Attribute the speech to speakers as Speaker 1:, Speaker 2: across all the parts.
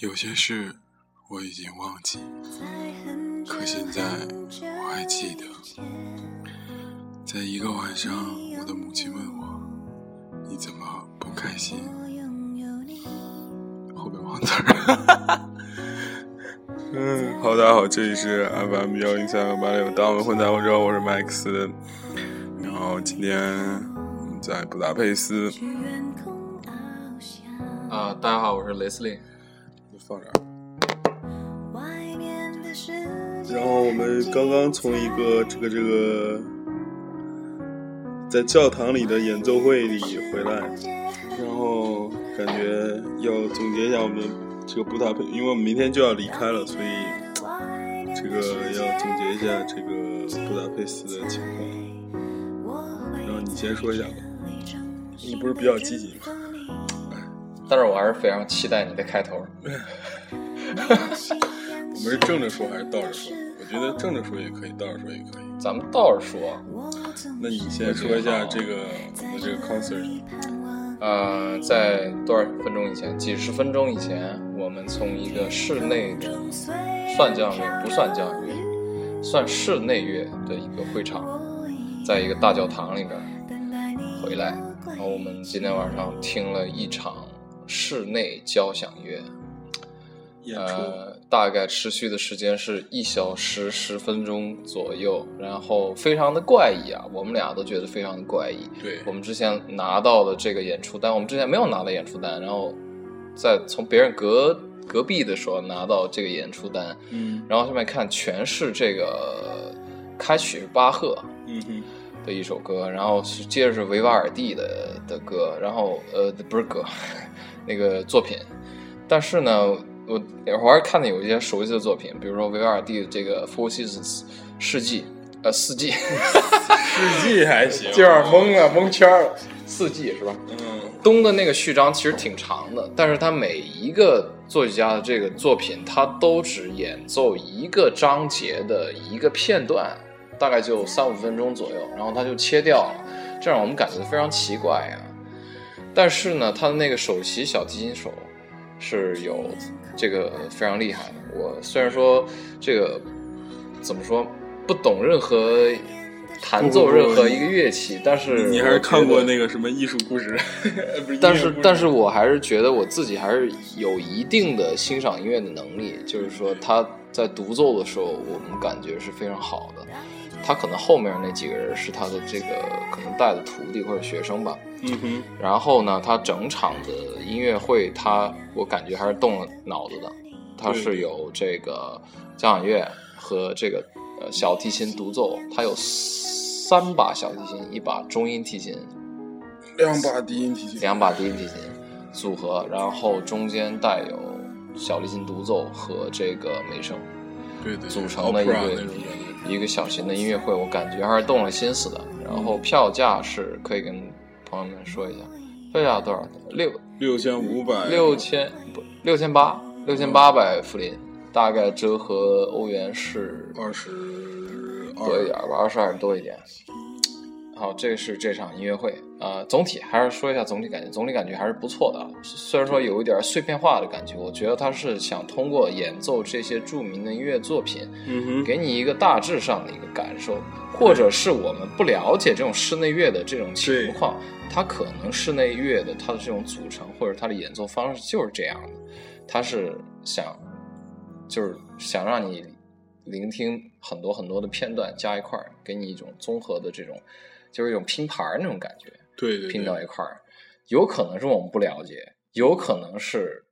Speaker 1: 有些事我已经忘记，可现在我还记得。在一个晚上，我的母亲问我：“你怎么不开心？”后边忘字儿。嗯，好，大家好，这里是 FM 幺零三八六，当我们混在欧洲，我是 Max。然后今天在布达佩斯。
Speaker 2: 啊，大家好，我是雷斯利。
Speaker 1: 放这儿。然后我们刚刚从一个这个这个在教堂里的演奏会里回来，然后感觉要总结一下我们这个布达佩，因为我们明天就要离开了，所以这个要总结一下这个布达佩斯的情况。然后你先说一下吧，你不是比较积极吗？
Speaker 2: 但是我还是非常期待你的开头。
Speaker 1: 我们是正着说还是倒着说？我觉得正着说也可以，倒着说也可以。
Speaker 2: 咱们倒着说。
Speaker 1: 那你先说一下这个我这个 concert。
Speaker 2: 呃，在多少分钟以前？几十分钟以前，我们从一个室内的算交响乐，不算交响乐，算室内乐的一个会场，在一个大教堂里边回来。然后我们今天晚上听了一场。室内交响乐，呃，大概持续的时间是一小时十分钟左右，然后非常的怪异啊，我们俩都觉得非常的怪异。
Speaker 1: 对，
Speaker 2: 我们之前拿到的这个演出单，我们之前没有拿到演出单，然后在从别人隔隔壁的时候拿到这个演出单，
Speaker 1: 嗯，
Speaker 2: 然后上面看全是这个开曲巴赫，
Speaker 1: 嗯哼。
Speaker 2: 的一首歌，然后是接着是维瓦尔第的的歌，然后呃不是歌，那个作品，但是呢，我我还是看的有一些熟悉的作品，比如说维瓦尔第的这个 Four Seasons 四季，呃四季，
Speaker 1: 四季还行，
Speaker 2: 有点懵了，蒙圈了，四季是吧？
Speaker 1: 嗯，
Speaker 2: 东的那个序章其实挺长的，但是它每一个作曲家的这个作品，它都只演奏一个章节的一个片段。大概就三五分钟左右，然后他就切掉了，这让我们感觉非常奇怪呀。但是呢，他的那个首席小提琴手是有这个非常厉害的。我虽然说这个怎么说不懂任何弹奏任何一个乐器，但是
Speaker 1: 你还是看过那个什么艺术故事？
Speaker 2: 但是，但是我还是觉得我自己还是有一定的欣赏音乐的能力，就是说他在独奏的时候，我们感觉是非常好的。他可能后面那几个人是他的这个可能带的徒弟或者学生吧。
Speaker 1: 嗯哼。
Speaker 2: 然后呢，他整场的音乐会，他我感觉还是动了脑子的。他是有这个交响乐和这个呃小提琴独奏，他有三把小提琴，一把中音提琴，
Speaker 1: 两把低音提琴，
Speaker 2: 两把低音提琴组合，然后中间带有小提琴独奏和这个美声，
Speaker 1: 对对，
Speaker 2: 组成的一个。一个小型的音乐会，我感觉还是动了心思的。然后票价是可以跟朋友们说一下，票价多少？六
Speaker 1: 六千五百，
Speaker 2: 六千不六千八，六千八百福林，大概折合欧元是
Speaker 1: 二十
Speaker 2: 多一点吧，二十二多一点。好，这是这场音乐会啊，总体还是说一下总体感觉，总体感觉还是不错的。虽然说有一点碎片化的感觉，我觉得他是想通过演奏这些著名的音乐作品，
Speaker 1: 嗯哼，
Speaker 2: 给你一个大致上的一个感受，或者是我们不了解这种室内乐的这种情况，它可能室内乐的它的这种组成或者它的演奏方式就是这样的，他是想就是想让你聆听很多很多的片段加一块儿，给你一种综合的这种。就是一种拼盘那种感觉，
Speaker 1: 对对，
Speaker 2: 拼到一块儿，有可能是我们不了解，有可能是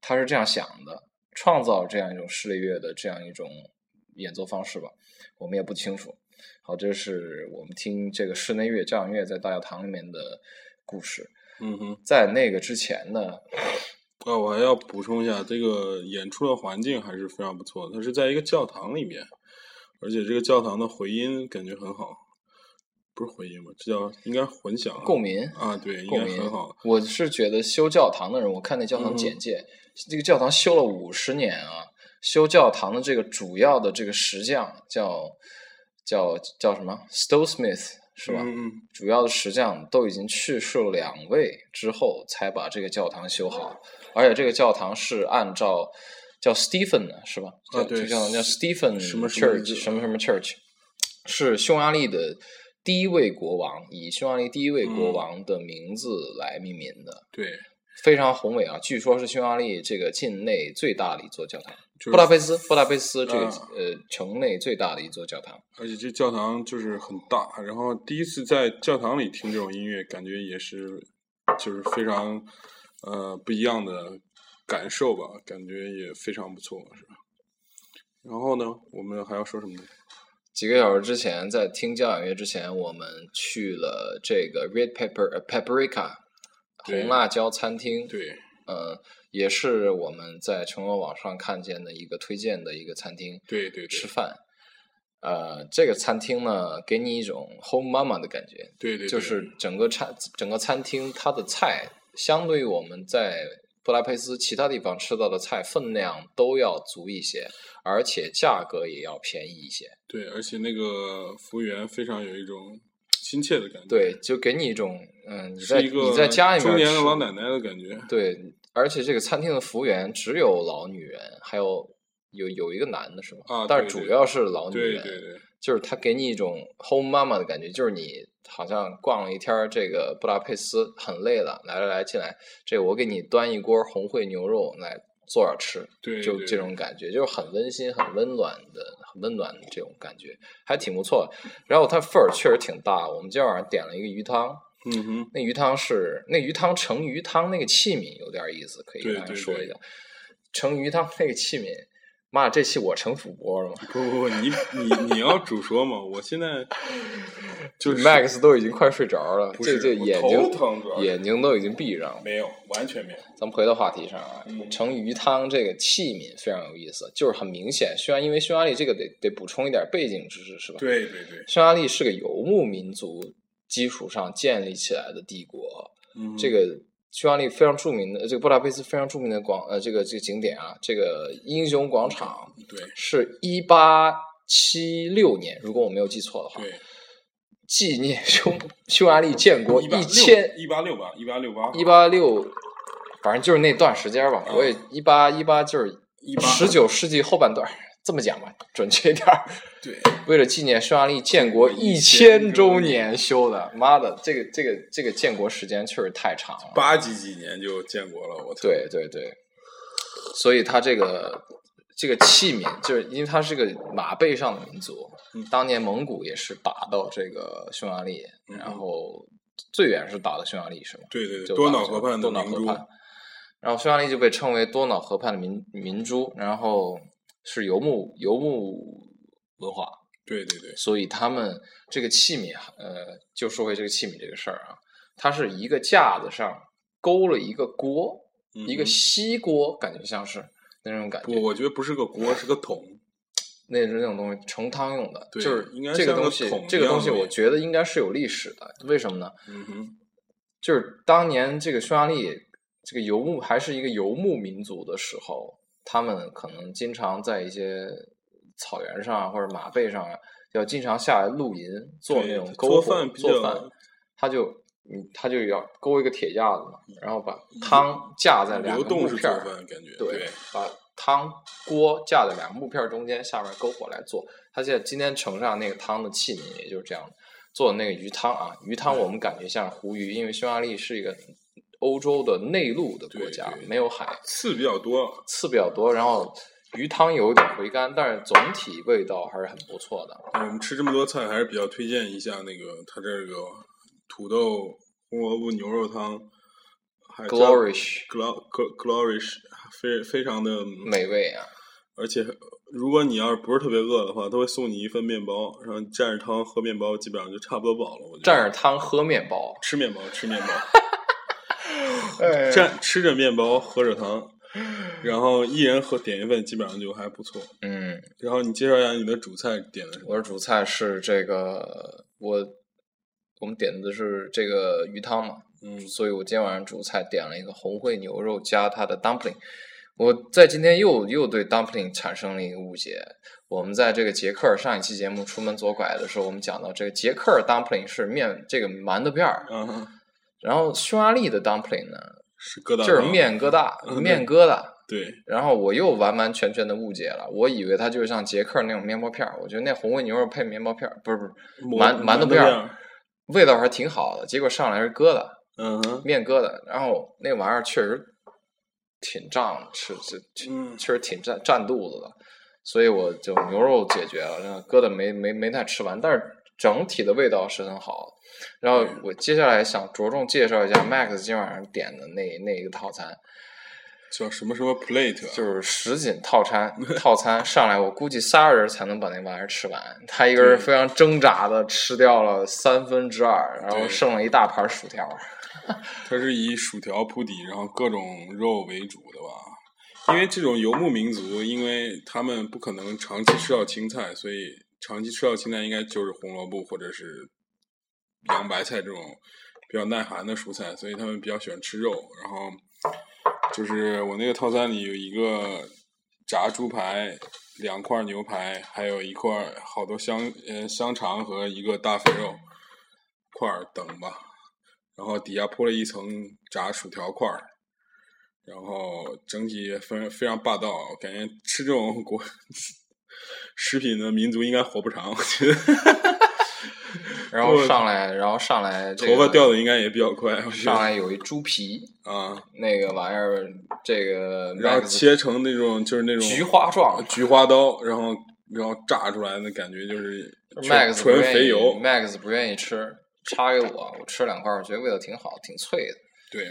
Speaker 2: 他是这样想的，创造这样一种室内乐的这样一种演奏方式吧，我们也不清楚。好，这是我们听这个室内乐交响乐在大教堂里面的故事。
Speaker 1: 嗯哼，
Speaker 2: 在那个之前呢，
Speaker 1: 啊，我还要补充一下，这个演出的环境还是非常不错的，它是在一个教堂里面，而且这个教堂的回音感觉很好。不是回音吗？这叫应该混响
Speaker 2: 共鸣
Speaker 1: 啊，对，共鸣很好。
Speaker 2: 我是觉得修教堂的人，我看那教堂简介，这个教堂修了五十年啊。修教堂的这个主要的这个石匠叫叫叫什么？Stowe Smith 是吧？
Speaker 1: 嗯嗯
Speaker 2: 主要的石匠都已经去世了两位之后，才把这个教堂修好，而且这个教堂是按照叫 Stephen 的是吧？叫
Speaker 1: 啊对
Speaker 2: 这教堂叫 Stephen
Speaker 1: 什么什么
Speaker 2: Church 什么什么 Church，是匈牙利的第一位国王，以匈牙利第一位国
Speaker 1: 嗯
Speaker 2: 王的名字来命名的，
Speaker 1: 对，
Speaker 2: 非常宏伟啊！据说是匈牙利这个境内最大的一座教堂，
Speaker 1: 就是
Speaker 2: 布达佩斯，布达佩斯这个、
Speaker 1: 啊
Speaker 2: 呃城内最大的一座教堂。
Speaker 1: 而且这教堂就是很大，然后第一次在教堂里听这种音乐，感觉也是就是非常呃不一样的感受吧，感觉也非常不错，是吧？然后呢，我们还要说什么呢？
Speaker 2: 几个小时之前，在听交响乐之前，我们去了这个 Red Pepper 呃 Paprika 红辣椒餐厅，
Speaker 1: 对，
Speaker 2: 呃，也是我们在成人网上看见的一个推荐的一个餐厅
Speaker 1: 对对对，
Speaker 2: 吃饭。呃，这个餐厅呢，给你一种 home mama 的感觉，
Speaker 1: 对对，对
Speaker 2: 就是整个餐整个餐厅它的菜，相对于我们在布达佩斯其他地方吃到的菜分量都要足一些，而且价格也要便宜一些。
Speaker 1: 对，而且那个服务员非常有一种亲切的感觉，
Speaker 2: 对，就给你一种嗯，你在你在家里面
Speaker 1: 中年的老奶奶的感觉，
Speaker 2: 对，而且这个餐厅的服务员只有老女人，还有有有一个男的是吗？
Speaker 1: 啊
Speaker 2: 但是主要是老女人
Speaker 1: 对
Speaker 2: 人，
Speaker 1: 对对，
Speaker 2: 就是他给你一种 home mama 的感觉，就是你好像逛了一天儿这个布达佩斯，很累了，来来来进来，这个我给你端一锅红烩牛肉来坐着吃，
Speaker 1: 对对
Speaker 2: 就这种感觉，就是很温馨、很温暖的、很温暖的这种感觉，还挺不错。然后它份儿确实挺大，我们今天晚上点了一个鱼汤，
Speaker 1: 嗯哼，
Speaker 2: 那鱼汤是那鱼汤盛鱼汤那个器皿有点意思，可以跟大家说一下。盛鱼汤那个器皿，妈，这期我成主播了吗？
Speaker 1: 不不不，你你你要主说嘛，我现在 就是
Speaker 2: Max 都已经快睡着了，这这眼睛眼睛都已经闭上了。
Speaker 1: 没有，完全没有，
Speaker 2: 咱们回到话题上啊，
Speaker 1: 嗯
Speaker 2: 盛鱼汤这个器皿非常有意思，就是很明显，匈牙因为匈牙利这个得得补充一点背景知识是吧？
Speaker 1: 对对对，
Speaker 2: 匈牙利是个游牧民族基础上建立起来的帝国，
Speaker 1: 嗯，
Speaker 2: 这个匈牙利非常著名的这个布达佩斯非常著名的广呃这个这个景点啊，这个英雄广场
Speaker 1: 对。
Speaker 2: 是一八七六年，如果我没有记错的话，
Speaker 1: 对，
Speaker 2: 纪念匈匈牙利建国
Speaker 1: 一八
Speaker 2: 一千
Speaker 1: 一八六吧，一八六八，
Speaker 2: 一八六，反正就是那段时间吧。
Speaker 1: 嗯
Speaker 2: 我也一八一八就是
Speaker 1: 18
Speaker 2: 十九世纪后半段，这么讲吧，准确一点儿。
Speaker 1: 对，
Speaker 2: 为了纪念匈牙利建国一千周年修的，妈的，这个这个这个建国时间确实太长了。
Speaker 1: 八几几年就建国了，我操，
Speaker 2: 对对对，所以它这个这个器皿，就是因为它是个马背上的民族，
Speaker 1: 嗯
Speaker 2: 当年蒙古也是打到这个匈牙利，
Speaker 1: 嗯
Speaker 2: 然后最远是打到匈牙利是吗？
Speaker 1: 对对对，多瑙河畔的
Speaker 2: 多瑙
Speaker 1: 明珠，
Speaker 2: 河畔，然后匈牙利就被称为多瑙河畔的明明珠，然后是游牧游牧文化，
Speaker 1: 对对对，
Speaker 2: 所以他们这个器皿啊，呃，就说回这个器皿这个事儿啊，它是一个架子上勾了一个锅，一个
Speaker 1: 嗯
Speaker 2: 锡锅，感觉像是那种感觉，
Speaker 1: 不，我觉得不是个锅，是个桶，
Speaker 2: 那是那种东西盛汤用的，
Speaker 1: 对
Speaker 2: 就是
Speaker 1: 应该
Speaker 2: 这个东西
Speaker 1: 桶，
Speaker 2: 这个东西我觉得应该是有历史的，为什么呢？
Speaker 1: 嗯哼，
Speaker 2: 就是当年这个匈牙利这个游牧还是一个游牧民族的时候，他们可能经常在一些草原上啊或者马背上啊，要经常下来露营，做那种篝火
Speaker 1: 饭
Speaker 2: 做饭，他就嗯他就要勾一个铁架子嘛，然后把汤架在两个木片儿
Speaker 1: 感觉，
Speaker 2: 对
Speaker 1: 对，
Speaker 2: 把汤锅架在两个木片儿中间，下面篝火来做。他现在今天盛上那个汤的器皿，也就是这样的做的那个鱼汤啊。鱼汤我们感觉像湖鱼，因为匈牙利是一个欧洲的内陆的国家没有海，
Speaker 1: 刺比较多，
Speaker 2: 刺比较多，然后鱼汤有点回甘，但是总体味道还是很不错的。
Speaker 1: 我们吃这么多菜，还是比较推荐一下那个他这个土豆红萝卜牛肉汤，还叫
Speaker 2: Glorish
Speaker 1: Glo Gl- Glorish，非非常的
Speaker 2: 美味啊！
Speaker 1: 而且如果你要是不是特别饿的话，他会送你一份面包，然后蘸着汤喝面包，基本上就差不多饱了。我觉得
Speaker 2: 蘸着汤喝面包，
Speaker 1: 吃面包，吃面包，
Speaker 2: 哎
Speaker 1: 蘸吃着面包，喝着汤，然后一人喝点一份，基本上就还不错。
Speaker 2: 嗯，
Speaker 1: 然后你介绍一下你的主菜点的什么？
Speaker 2: 我的主菜是这个，我我们点的是这个鱼汤嘛，
Speaker 1: 嗯
Speaker 2: 所以我今天晚上主菜点了一个红烩牛肉加它的 dumpling。我在今天又又对 dumpling 产生了一个误解。我们在这个捷克上一期节目出门左拐的时候，我们讲到这个捷克 dumpling 是面这个馒头片儿，
Speaker 1: 嗯哼，
Speaker 2: 然后匈牙利的 dumpling 呢
Speaker 1: 是疙瘩
Speaker 2: 就是面疙瘩，
Speaker 1: 嗯
Speaker 2: 面疙瘩。
Speaker 1: 对，
Speaker 2: 然后我又完完全全的误解了，我以为它就是像捷克那种面包片儿，我觉得那红焖牛肉配面包片儿，不是不是馒馒头片
Speaker 1: 片
Speaker 2: 儿，味道还挺好的。结果上来是疙瘩，
Speaker 1: 嗯哼，
Speaker 2: 面疙瘩，然后那玩意儿确实挺胀，吃这
Speaker 1: 嗯
Speaker 2: 确实挺占占肚子的，所以我就牛肉解决了，那疙瘩没没没太吃完，但是整体的味道是很好的。然后我接下来想着重介绍一下 Max 今晚上点的那那一个套餐，
Speaker 1: 叫什么什么 plate，啊
Speaker 2: 就是 什锦套餐，套餐上来，我估计仨人才能把那玩意儿吃完。他一个人非常挣扎的吃掉了三分之二，然后剩了一大盘薯条。
Speaker 1: 它是以薯条铺底，然后各种肉为主的吧。因为这种游牧民族，因为他们不可能长期吃到青菜，所以长期吃到青菜应该就是红萝卜或者是洋白菜这种比较耐寒的蔬菜，所以他们比较喜欢吃肉。然后就是我那个套餐里有一个炸猪排，两块牛排，还有一块好多香呃香肠和一个大肥肉块等吧。然后底下铺了一层炸薯条块儿，然后整体非非常霸道，感觉吃这种国食品的民族应该活不长，我觉得
Speaker 2: 然后上来，然后上来、这个，
Speaker 1: 头发掉的应该也比较快，
Speaker 2: 上来有一猪皮，
Speaker 1: 啊，
Speaker 2: 那个玩意儿，这个
Speaker 1: 然后切成那种就是那种
Speaker 2: 菊花状。
Speaker 1: 菊花刀，然后然后炸出来的感觉就是纯
Speaker 2: Max
Speaker 1: 纯肥油
Speaker 2: ，，Max 不愿意吃，插给我，我吃两块，我觉得味道挺好，挺脆的，
Speaker 1: 对。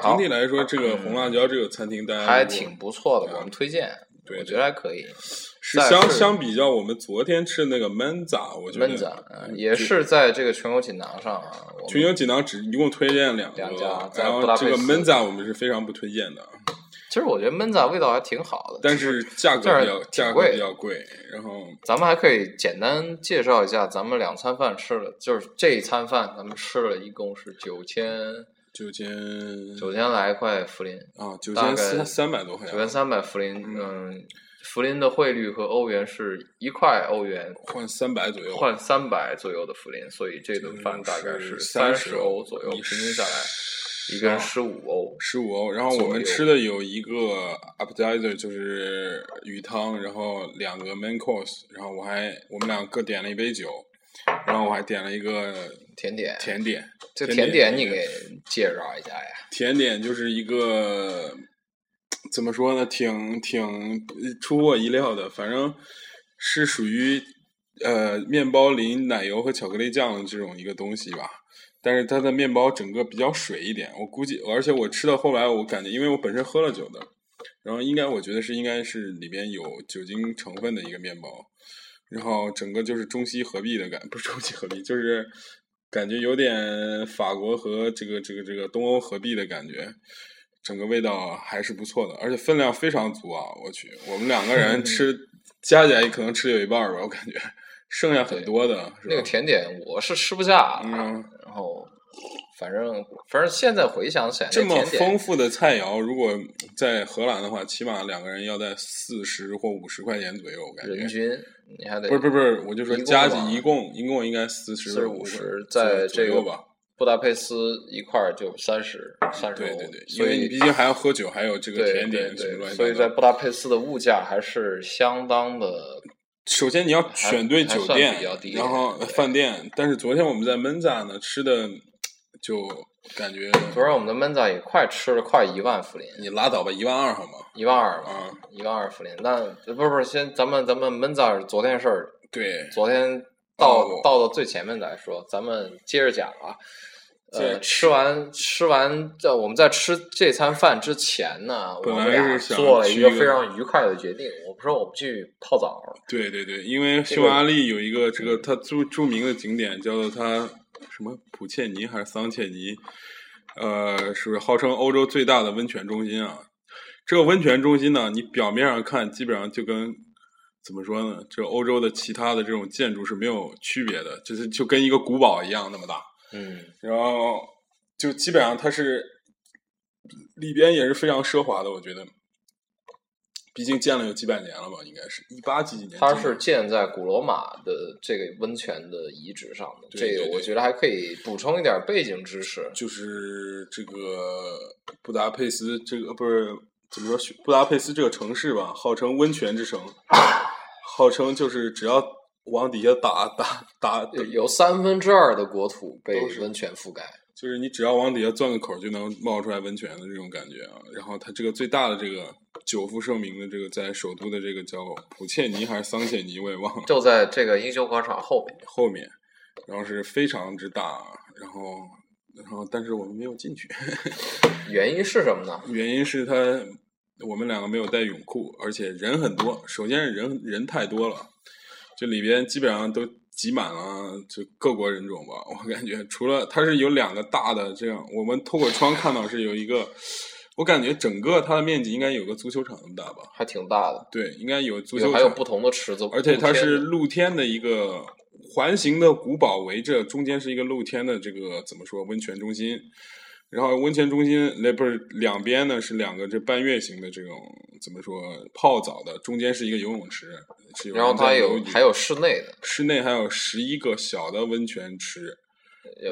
Speaker 2: 好
Speaker 1: 整体来说，这个红辣椒这个餐厅大家
Speaker 2: 还挺不错的，我们推荐，
Speaker 1: 对
Speaker 2: 我觉得还可以。
Speaker 1: 是相相比较我们昨天吃的那个焖炸，我觉得
Speaker 2: 焖子，嗯，也是在这个全球锦囊上啊，我们
Speaker 1: 群牛锦囊只一共推荐两个，
Speaker 2: 两家在
Speaker 1: 然后这个
Speaker 2: 布达佩斯
Speaker 1: 焖炸我们是非常不推荐的，
Speaker 2: 其实我觉得焖子味道还挺好的，
Speaker 1: 但是价格比较价格比较贵，然后
Speaker 2: 咱们还可以简单介绍一下，咱们两餐饭吃了，就是这一餐饭咱们吃了一共是九千
Speaker 1: 九千
Speaker 2: 九千来块福林，
Speaker 1: 啊九千三三百多块钱，
Speaker 2: 九千三百福林，
Speaker 1: 嗯
Speaker 2: 嗯，福林的汇率和欧元是一块欧元
Speaker 1: 换三百左右，
Speaker 2: 换三百左右的福林，所以这顿饭大概
Speaker 1: 是
Speaker 2: 三
Speaker 1: 十
Speaker 2: 欧左右，平均下来一个人十五欧。
Speaker 1: 十五欧，然后我们吃的有一个 appetizer 就是鱼汤，然后两个 main course，然后我还我们俩各点了一杯酒，然后我还点了一个
Speaker 2: 甜点，
Speaker 1: 甜点，
Speaker 2: 这
Speaker 1: 甜
Speaker 2: 甜点你给介绍一下呀？
Speaker 1: 甜点就是一个怎么说呢，挺挺出乎我意料的，反正是属于呃面包淋奶油和巧克力酱的这种一个东西吧。但是它的面包整个比较水一点，我估计，而且我吃到后来，我感觉，因为我本身喝了酒的，然后应该我觉得是应该是里面有酒精成分的一个面包，然后整个就是中西合璧的感，不是中西合璧，就是感觉有点法国和这个这个这个东欧合璧的感觉，整个味道还是不错的，而且分量非常足啊！我去，我们两个人吃加起来可能吃有一半儿吧，我感觉剩下很多的，
Speaker 2: 那个甜点我是吃不下，
Speaker 1: 嗯
Speaker 2: 然后反正反正现在回想起来，
Speaker 1: 这么丰富的菜肴，如果在荷兰的话，起码两个人要在四十或五十块钱左右，我感觉
Speaker 2: 人。均你还得
Speaker 1: 不是不是不是，我就说加起一共一共应该四十
Speaker 2: 四五十，在这个。布达佩斯一块儿就三十三十欧，
Speaker 1: 对对对，因
Speaker 2: 所以
Speaker 1: 为你毕竟还要喝酒，还有这个
Speaker 2: 对
Speaker 1: 甜点
Speaker 2: 对对，
Speaker 1: 什么乱七
Speaker 2: 所以在。布达佩斯的物价还是相当的
Speaker 1: 首先你要选对酒店然后饭店。但是昨天我们在闷炸呢吃的，就感觉
Speaker 2: 昨儿我们的焖子也快吃了快一万福林，
Speaker 1: 你拉倒吧，一万二好吗？
Speaker 2: 一万二吧，
Speaker 1: 啊，
Speaker 2: 一万二福林。那不是不是，先咱们咱们焖子儿昨天事儿，
Speaker 1: 对，
Speaker 2: 昨天到、
Speaker 1: 哦
Speaker 2: 到到最前面再说，咱们接着讲啊。呃，吃完吃完，这我们在吃这餐饭之前呢，我
Speaker 1: 本来
Speaker 2: 们俩
Speaker 1: 是想
Speaker 2: 做了一个非常愉快的决定。我们说我们去泡澡，
Speaker 1: 对对对，因为匈牙利有一个这个它著著名的景点叫做它什么普切尼还是桑切尼，呃，是号称欧洲最大的温泉中心啊。这个温泉中心呢，你表面上看基本上就跟怎么说呢？这欧洲的其他的这种建筑是没有区别的，就是就跟一个古堡一样那么大。
Speaker 2: 嗯，
Speaker 1: 然后就基本上它是里边也是非常奢华的，我觉得。毕竟建了有几百年了吧，应该是一八几几年。
Speaker 2: 它是建在古罗马的这个温泉的遗址上的，这个我觉得还可以补充一点背景知识。
Speaker 1: 就是这个布达佩斯，这个不是怎么说？布达佩斯这个城市吧，号称温泉之城，号称就是只要往底下打打打，
Speaker 2: 有三分之二的国土被温泉覆盖。
Speaker 1: 就是你只要往底下钻个口，就能冒出来温泉的这种感觉啊。然后它这个最大的这个久负盛名的这个在首都的这个叫普切尼还是桑切尼，我也忘了。
Speaker 2: 就在这个英雄广场后面。
Speaker 1: 后面，然后是非常之大，然后然后但是我们没有进去。
Speaker 2: 原因是什么呢？
Speaker 1: 原因是他我们两个没有带泳裤，而且人很多。首先是人人太多了，这里边基本上都。挤满了，就各国人种吧。我感觉除了它是有两个大的这样，我们透过窗看到是有一个，我感觉整个它的面积应该有个足球场那么大吧，
Speaker 2: 还挺大的。
Speaker 1: 对，应该有足球场，
Speaker 2: 还有不同的池子，
Speaker 1: 而且它是露天的一个环形的古堡，围着中间是一个露天的这个怎么说温泉中心。然后温泉中心那不是两边呢是两个这半月形的这种怎么说泡澡的，中间是一个游泳池，
Speaker 2: 然后它有还有室内的，
Speaker 1: 室内还有十一个小的温泉池，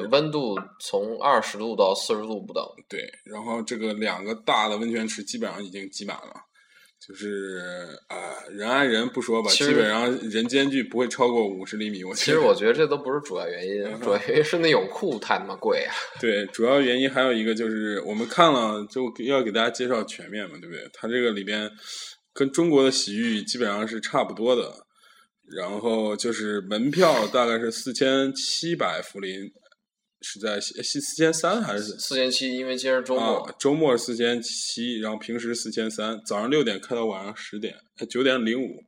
Speaker 2: 温度从二十度到四十度不等。
Speaker 1: 对，然后这个两个大的温泉池基本上已经挤满了。就是啊，人挨人不说吧，基本上人间距不会超过五十厘米。我
Speaker 2: 其实我觉得这都不是主要原因，主要原因是那泳裤太他妈贵啊。
Speaker 1: 对，主要原因还有一个就是我们看了就要给大家介绍全面嘛，对不对？它这个里边跟中国的洗浴基本上是差不多的，然后就是门票大概是四千七百福林。是在四四千三还是
Speaker 2: 四千七？因为今儿周末，
Speaker 1: 周末四千七，然后平时四千三，早上六点开到晚上十点，九点零五，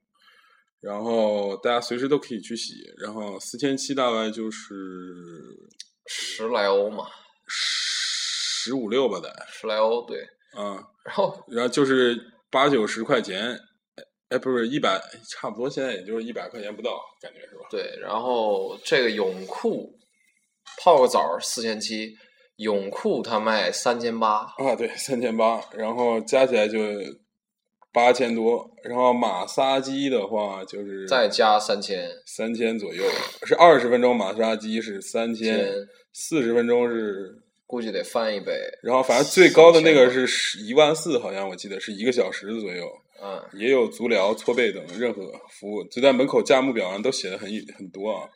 Speaker 1: 然后大家随时都可以去洗，然后四千七大概就是
Speaker 2: 十来欧嘛，
Speaker 1: 十五六吧得，
Speaker 2: 十来欧对，
Speaker 1: 啊，
Speaker 2: 然后
Speaker 1: 然后就是八九十块钱，哎不是一百，差不多现在也就是一百块钱不到，感觉是吧？
Speaker 2: 对，然后这个泳裤。泡个澡四千七，泳裤他卖三千八
Speaker 1: 啊，对，三千八，然后加起来就八千多，然后马杀鸡的话就是
Speaker 2: 再加三千，
Speaker 1: 三千左右，是二十分钟马杀鸡是三千，四十分钟是
Speaker 2: 估计得翻一倍，
Speaker 1: 然后反正最高的那个是十一万四，好像我记得是一个小时左右，
Speaker 2: 嗯，
Speaker 1: 也有足疗、搓背等任何服务，就在门口价目表上都写的很很多啊。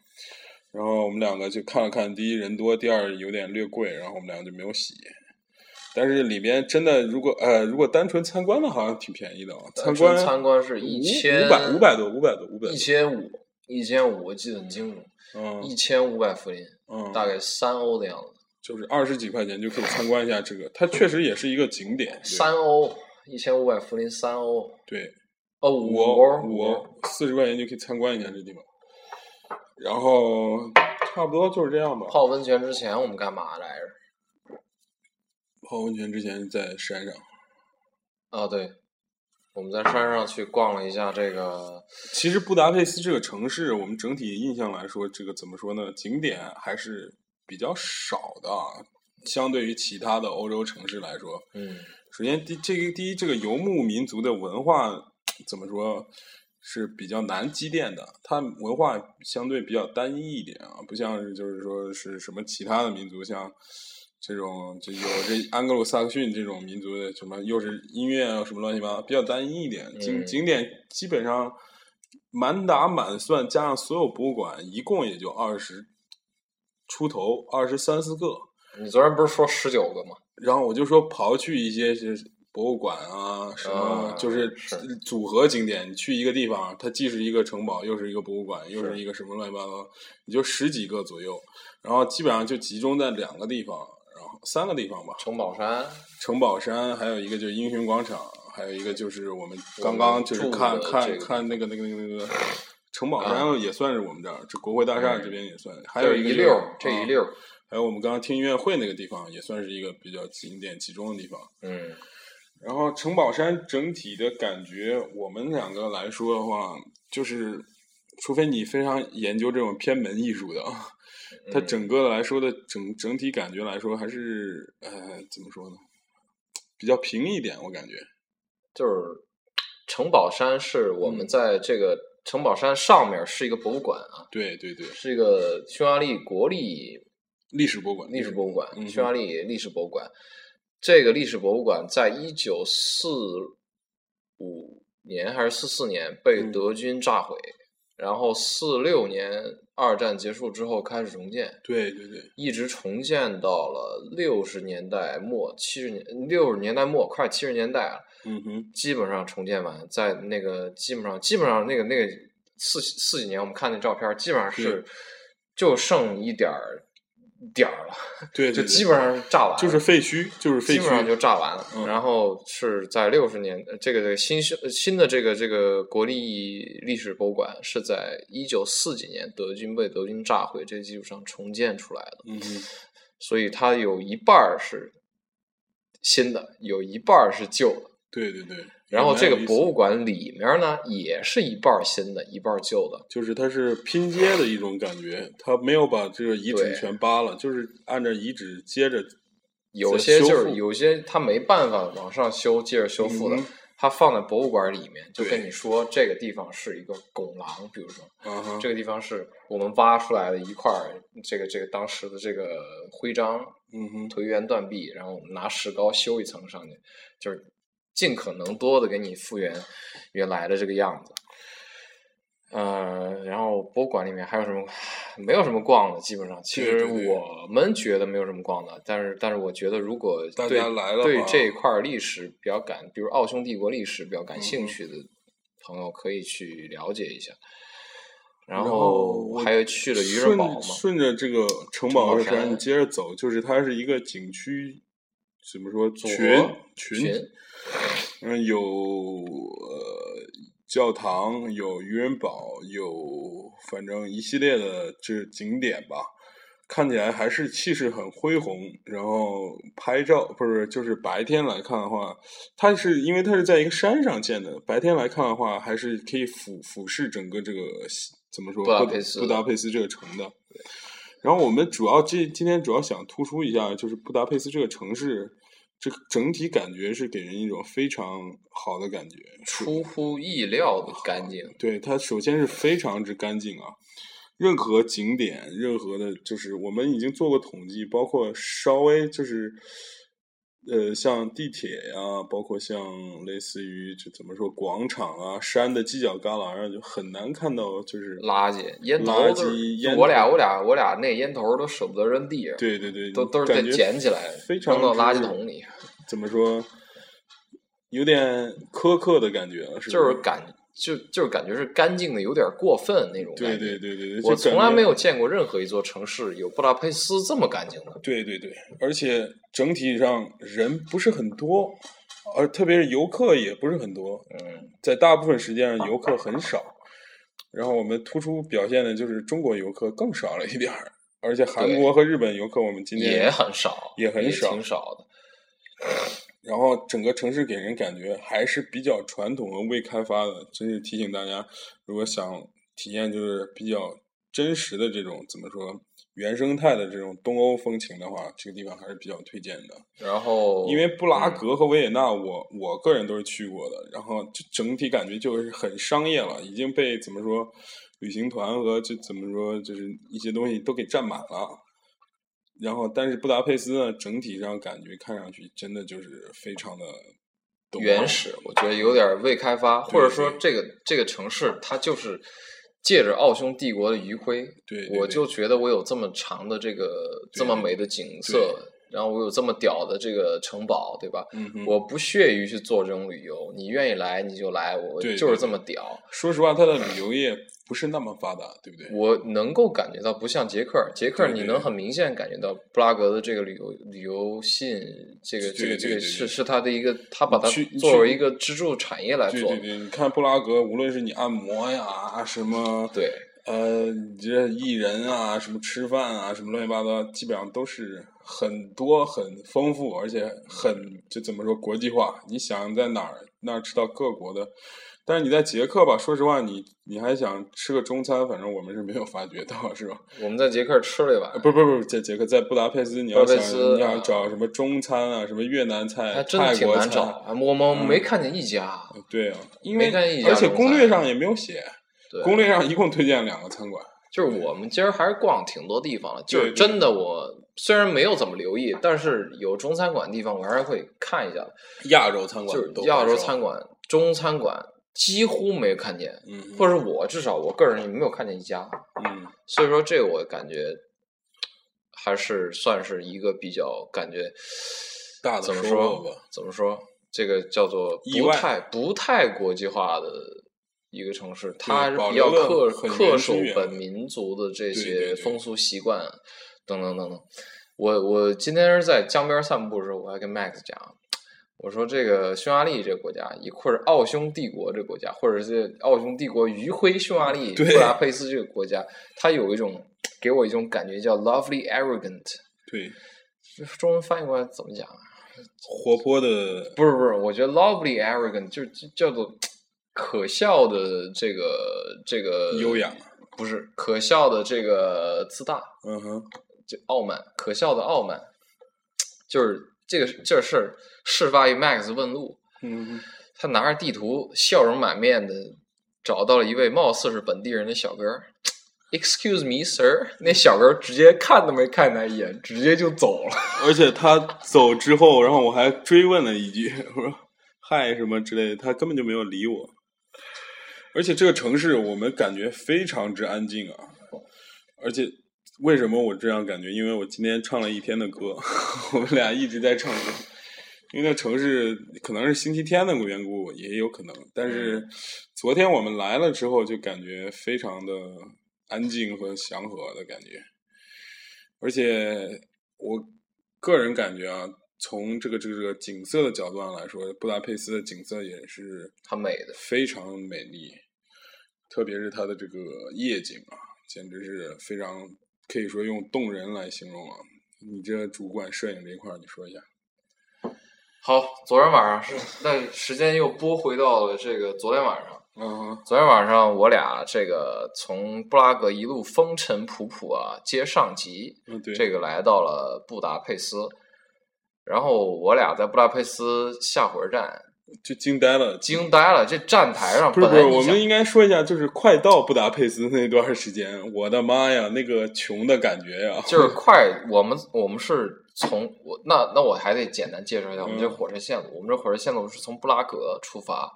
Speaker 1: 然后我们两个就看了看，第一人多，第二有点略贵，然后我们两个就没有洗。但是里边真的，如果呃，如果单纯参观的，好像挺便宜的。参观
Speaker 2: 参观是一千
Speaker 1: 五百五百多，五百多，五百
Speaker 2: 一千五，一千五，我记得很清楚。
Speaker 1: 嗯，
Speaker 2: 一千五百福林，
Speaker 1: 嗯，
Speaker 2: 大概三欧的样子。
Speaker 1: 就是二十几块钱就可以参观一下这个，它确实也是一个景点。
Speaker 2: 三欧，一千五百福林，三欧。
Speaker 1: 对，
Speaker 2: 哦，
Speaker 1: 五
Speaker 2: 欧，
Speaker 1: 五欧，四十块钱就可以参观一下这地方。然后差不多就是这样吧。
Speaker 2: 泡温泉之前我们干嘛来着？
Speaker 1: 泡温泉之前在山上。
Speaker 2: 啊，对，我们在山上去逛了一下这个。
Speaker 1: 其实布达佩斯这个城市，我们整体印象来说，这个怎么说呢？景点还是比较少的，相对于其他的欧洲城市来说。
Speaker 2: 嗯。
Speaker 1: 首先，第这个第一，这个游牧民族的文化怎么说？是比较难积淀的，它文化相对比较单一一点啊，不像是就是说是什么其他的民族，像这种就有这安格鲁萨克逊这种民族的什么又是音乐啊什么乱七八糟，比较单一一点。景景点基本上满打满算加上所有博物馆，一共也就二十出头，二十三四个。
Speaker 2: 你昨天不是说十九个吗？
Speaker 1: 然后我就说刨去一些是。博物馆啊，什么就是组合景点。你去一个地方，它既是一个城堡，又是一个博物馆，又是一个什么乱七八糟，你就十几个左右。然后基本上就集中在两个地方，然后三个地方吧。
Speaker 2: 城堡山，
Speaker 1: 城堡山，还有一个就是英雄广场，还有一个就是我们刚刚就是看看看那个那个那个那个城堡山也算是我们这儿，这国会大厦这边也算。还有一个
Speaker 2: 溜这一溜
Speaker 1: 还有我们刚刚听音乐会那个地方，也算是一个比较景点集中的地方。
Speaker 2: 嗯。
Speaker 1: 然后城堡山整体的感觉，我们两个来说的话，就是，除非你非常研究这种偏门艺术的，它整个来说的整整体感觉来说，还是呃怎么说呢？比较平一点，我感觉。
Speaker 2: 就是城堡山是我们
Speaker 1: 嗯
Speaker 2: 在这个城堡山上面是一个博物馆啊，
Speaker 1: 对对对，
Speaker 2: 是一个匈牙利国立
Speaker 1: 历史博物馆，
Speaker 2: 历史博物馆，
Speaker 1: 嗯
Speaker 2: 匈牙利历史博物馆。这个历史博物馆在一九四五年还是四四年被
Speaker 1: 嗯。
Speaker 2: 德军炸毁，然后四六年二战结束之后开始重建，
Speaker 1: 对对对，
Speaker 2: 一直重建到了六十年代末七十年六十年代末快七十年代了，
Speaker 1: 嗯哼，
Speaker 2: 基本上重建完，在那个基本上基本上那个那个四四几年我们看那照片，基本上是就剩一点儿点儿了。
Speaker 1: 对，对对
Speaker 2: 就基本上是炸完了，
Speaker 1: 就是废墟，就是废墟，
Speaker 2: 基本上就炸完了。
Speaker 1: 嗯
Speaker 2: 然后是在六十年，呃这个这个新修新的这个这个国立历史博物馆是在一九四几年德军被德军炸毁这个基础上重建出来的，
Speaker 1: 嗯哼，
Speaker 2: 所以它有一半儿是新的，有一半儿是旧的。
Speaker 1: 对对对。
Speaker 2: 然后这个博物馆里面呢，也是一半新的，一半旧的。
Speaker 1: 就是它是拼接的一种感觉，它没有把这个遗址全扒了，就是按照遗址接着
Speaker 2: 有些就是有些它没办法往上修，接着修复的，
Speaker 1: 嗯哼。
Speaker 2: 他放在博物馆里面，就跟你说这个地方是一个拱廊，比如说。这个地方是我们挖出来的一块，这个这个当时的这个徽章
Speaker 1: 嗯哼，
Speaker 2: 颓垣断壁，然后我们拿石膏修一层上去，就是尽可能多的给你复原原来的这个样子。呃，然后博物馆里面还有什么？没有什么逛的，基本上。其实我们觉得没有什么逛的，但是但是我觉得如果
Speaker 1: 大
Speaker 2: 对
Speaker 1: 家来了
Speaker 2: 对这一块历史比较感，比如奥匈帝国历史比较感
Speaker 1: 嗯
Speaker 2: 兴趣的朋友，可以去了解一下。然
Speaker 1: 然后
Speaker 2: 还有去了渔人堡嘛，
Speaker 1: 顺着这个城
Speaker 2: 城堡
Speaker 1: 的山，你接着走，就是它是一个景区，怎么说
Speaker 2: 左
Speaker 1: 群
Speaker 2: 群
Speaker 1: 嗯，有呃教堂，有渔人堡，有反正一系列的这景点吧，看起来还是气势很恢宏。然后拍照不是就是白天来看的话，它是因为它是在一个山上建的，白天来看的话，还是可以俯俯视整个这个西怎么说
Speaker 2: 布达佩斯
Speaker 1: 布达佩斯这个城的。然后我们主要这今天主要想突出一下，就是布达佩斯这个城市，这个整体感觉是给人一种非常好的感觉，
Speaker 2: 出乎意料的干净。
Speaker 1: 对它首先是非常之干净啊，任何景点，任何的，就是我们已经做过统计，包括稍微就是，呃，像地铁呀、包括像类似于就怎么说广场啊、山的犄角旮旯啊，就很难看到就是
Speaker 2: 垃圾、烟头
Speaker 1: 垃圾烟
Speaker 2: 我俩我俩我俩那烟头都舍不得扔地上，
Speaker 1: 对对对，
Speaker 2: 都都是得捡起来
Speaker 1: 非常
Speaker 2: 扔到垃圾桶里，
Speaker 1: 怎么说，有点苛刻的感觉，是
Speaker 2: 就是？感就就是感觉是干净的有点过分那种
Speaker 1: 对
Speaker 2: 感觉。
Speaker 1: 对对对对，
Speaker 2: 我
Speaker 1: 就感觉
Speaker 2: 从来没有见过任何一座城市有布达佩斯这么干净的。
Speaker 1: 对对对，而且整体上人不是很多，而特别是游客也不是很多，
Speaker 2: 嗯，
Speaker 1: 在大部分时间上游客很少。然后我们突出表现的就是中国游客更少了一点儿，而且韩国和日本游客我们今天
Speaker 2: 也很少，
Speaker 1: 也很少
Speaker 2: 挺少的。
Speaker 1: 然后整个城市给人感觉还是比较传统和未开发的，真是提醒大家，如果想体验就是比较真实的这种怎么说原生态的这种东欧风情的话，这个地方还是比较推荐的。
Speaker 2: 然后
Speaker 1: 因为布拉格和维也纳我，我个人都是去过的，然后就整体感觉就是很商业了，已经被怎么说旅行团和就怎么说就是一些东西都给占满了。然后，但是布达佩斯呢，整体上感觉看上去真的就是非常的
Speaker 2: 原始，我觉得有点未开发，或者说这个这个城市它就是借着奥匈帝国的余晖，
Speaker 1: 对对对
Speaker 2: 我就觉得我有这么长的这个这么美的景色，然后我有这么屌的这个城堡，对吧？
Speaker 1: 嗯哼，
Speaker 2: 我不屑于去做这种旅游，你愿意来你就来，我就是这么屌。
Speaker 1: 说实话，它的旅游业不是那么发达，对不对？
Speaker 2: 我能够感觉到，不像捷克，捷克你能很明显感觉到布拉格的这个旅游旅游吸引，这个这个这个是是它的一个，它把它作为一个支柱产业来做
Speaker 1: 对对。对，你看布拉格，无论是你按摩呀，什么
Speaker 2: 对
Speaker 1: 呃，你这艺人啊，什么吃饭啊，什么乱七八糟，基本上都是很多、很丰富，而且很就怎么说国际化。你想在哪儿那儿吃到各国的，但是你在捷克吧，说实话，你你还想吃个中餐，反正我们是没有发觉到，是吧？
Speaker 2: 我们在捷克吃了一碗，
Speaker 1: 不不不，在捷克，在布达佩斯，你要想你要
Speaker 2: 啊
Speaker 1: 找什么中餐啊，什么越南菜、
Speaker 2: 还真的
Speaker 1: 泰国
Speaker 2: 挺难找
Speaker 1: 菜，。
Speaker 2: 我们
Speaker 1: 嗯
Speaker 2: 没看见一家。
Speaker 1: 对啊，因为而且攻略上也没有写，攻略上一共推荐两个餐馆。
Speaker 2: 就是我们今儿还是逛挺多地方了，就真的我虽然没有怎么留意，但是有中餐馆的地方我还是会看一下的。
Speaker 1: 亚洲餐馆
Speaker 2: 就是亚洲餐馆、中餐馆几乎没有看见，
Speaker 1: 嗯，
Speaker 2: 或者我至少我个人也没有看见一家。
Speaker 1: 嗯
Speaker 2: 所以说，这个我感觉还是算是一个比较感觉
Speaker 1: 大的
Speaker 2: 怎么
Speaker 1: 收
Speaker 2: 说
Speaker 1: 获吧？
Speaker 2: 怎么说？这个叫做不太不太国际化的一个城市，它还是比较恪恪守本民族的这些风俗习惯等等等等。我我今天是在江边散步的时候，我还跟 Max 讲，我说这个匈牙利这个国家，一或者奥匈帝国这个国家，或者是奥匈帝国余晖匈牙利布达佩斯这个国家，它有一种给我一种感觉叫 lovely arrogant，
Speaker 1: 对，
Speaker 2: 中文翻译过来怎么讲啊？
Speaker 1: 活泼的，
Speaker 2: 不是不是，我觉得 lovely arrogant 就就叫做可笑的这个这个
Speaker 1: 优雅，
Speaker 2: 不是可笑的这个自大，
Speaker 1: 嗯哼，
Speaker 2: 就傲慢，可笑的傲慢，就是这个这事儿事发于 Max 问路，
Speaker 1: 嗯，
Speaker 2: 他拿着地图，笑容满面的找到了一位貌似是本地人的小哥。Excuse me, sir。那小哥直接看都没看他一眼，直接就走了。
Speaker 1: 而且他走之后，然后我还追问了一句，我说嗨什么之类的，他根本就没有理我。而且这个城市我们感觉非常之安静啊，而且为什么我这样感觉？因为我今天唱了一天的歌，我们俩一直在唱歌。因为那城市可能是星期天的缘故，也有可能。但是昨天我们来了之后，就感觉非常的安静和祥和的感觉。而且我个人感觉啊，从这个这个这个景色的角度上来说，布达佩斯的景色也是
Speaker 2: 很美的
Speaker 1: 非常美丽，特别是它的这个夜景啊，简直是非常可以说用动人来形容啊。你这主管摄影这一块儿，你说一下。
Speaker 2: 好，昨天晚上是那时间又拨回到了这个昨天晚上。
Speaker 1: 嗯
Speaker 2: 昨天晚上我俩这个从布拉格一路风尘仆仆啊，接上级，
Speaker 1: 嗯，对，
Speaker 2: 这个来到了布达佩斯。然后我俩在布达佩斯下火车站
Speaker 1: 就惊呆了。
Speaker 2: 惊呆了，这站台上
Speaker 1: 不是不是，我们应该说一下，就是快到布达佩斯那段时间，我的妈呀，那个穷的感觉呀！
Speaker 2: 就是 快，我们我们是从我那那我还得简单介绍一下我们这
Speaker 1: 嗯
Speaker 2: 火车线路。我们这火车线路是从布拉格出发，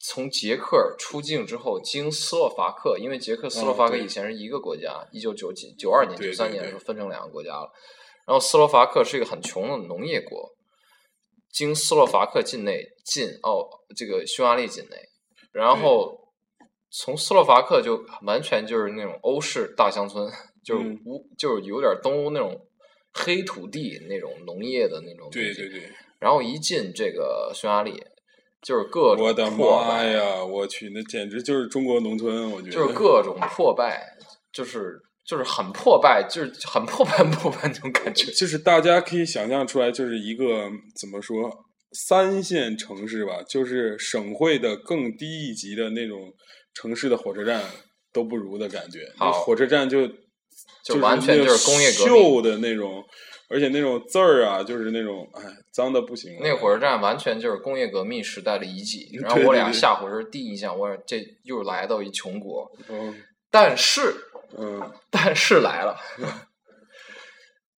Speaker 2: 从捷克出境之后，经斯洛伐克，因为捷克斯洛伐克以前是一个国家，一九九几九二年、
Speaker 1: 对
Speaker 2: 九三年的时候分成两个国家了。然后斯洛伐克是一个很穷的农业国，经斯洛伐克境内进奥这个匈牙利境内，然后从斯洛伐克就完全就是那种欧式大乡村，就是
Speaker 1: 嗯
Speaker 2: 乌、就是有点东欧那种黑土地那种农业的那种。
Speaker 1: 对对对，
Speaker 2: 然后一进这个匈牙利，就是各种
Speaker 1: 我的
Speaker 2: 破
Speaker 1: 妈
Speaker 2: 败，
Speaker 1: 呀！我去，那简直就是中国农村，我觉得
Speaker 2: 就是各种破败，就是就是很破败，就是很破败很破败那种感觉。
Speaker 1: 就是大家可以想象出来，就是一个怎么说三线城市吧，就是省会的更低一级的那种城市的火车站都不如的感觉。
Speaker 2: 好
Speaker 1: 那火车站就
Speaker 2: 就完全就是工业革命
Speaker 1: 锈的那种，而且那种字儿啊，就是那种哎脏的不行了。
Speaker 2: 那火车站完全就是工业革命时代的遗迹。然后我俩下火车第一印象，我说这又来到一穷国。
Speaker 1: 嗯
Speaker 2: 但是
Speaker 1: 嗯。
Speaker 2: 但是来了，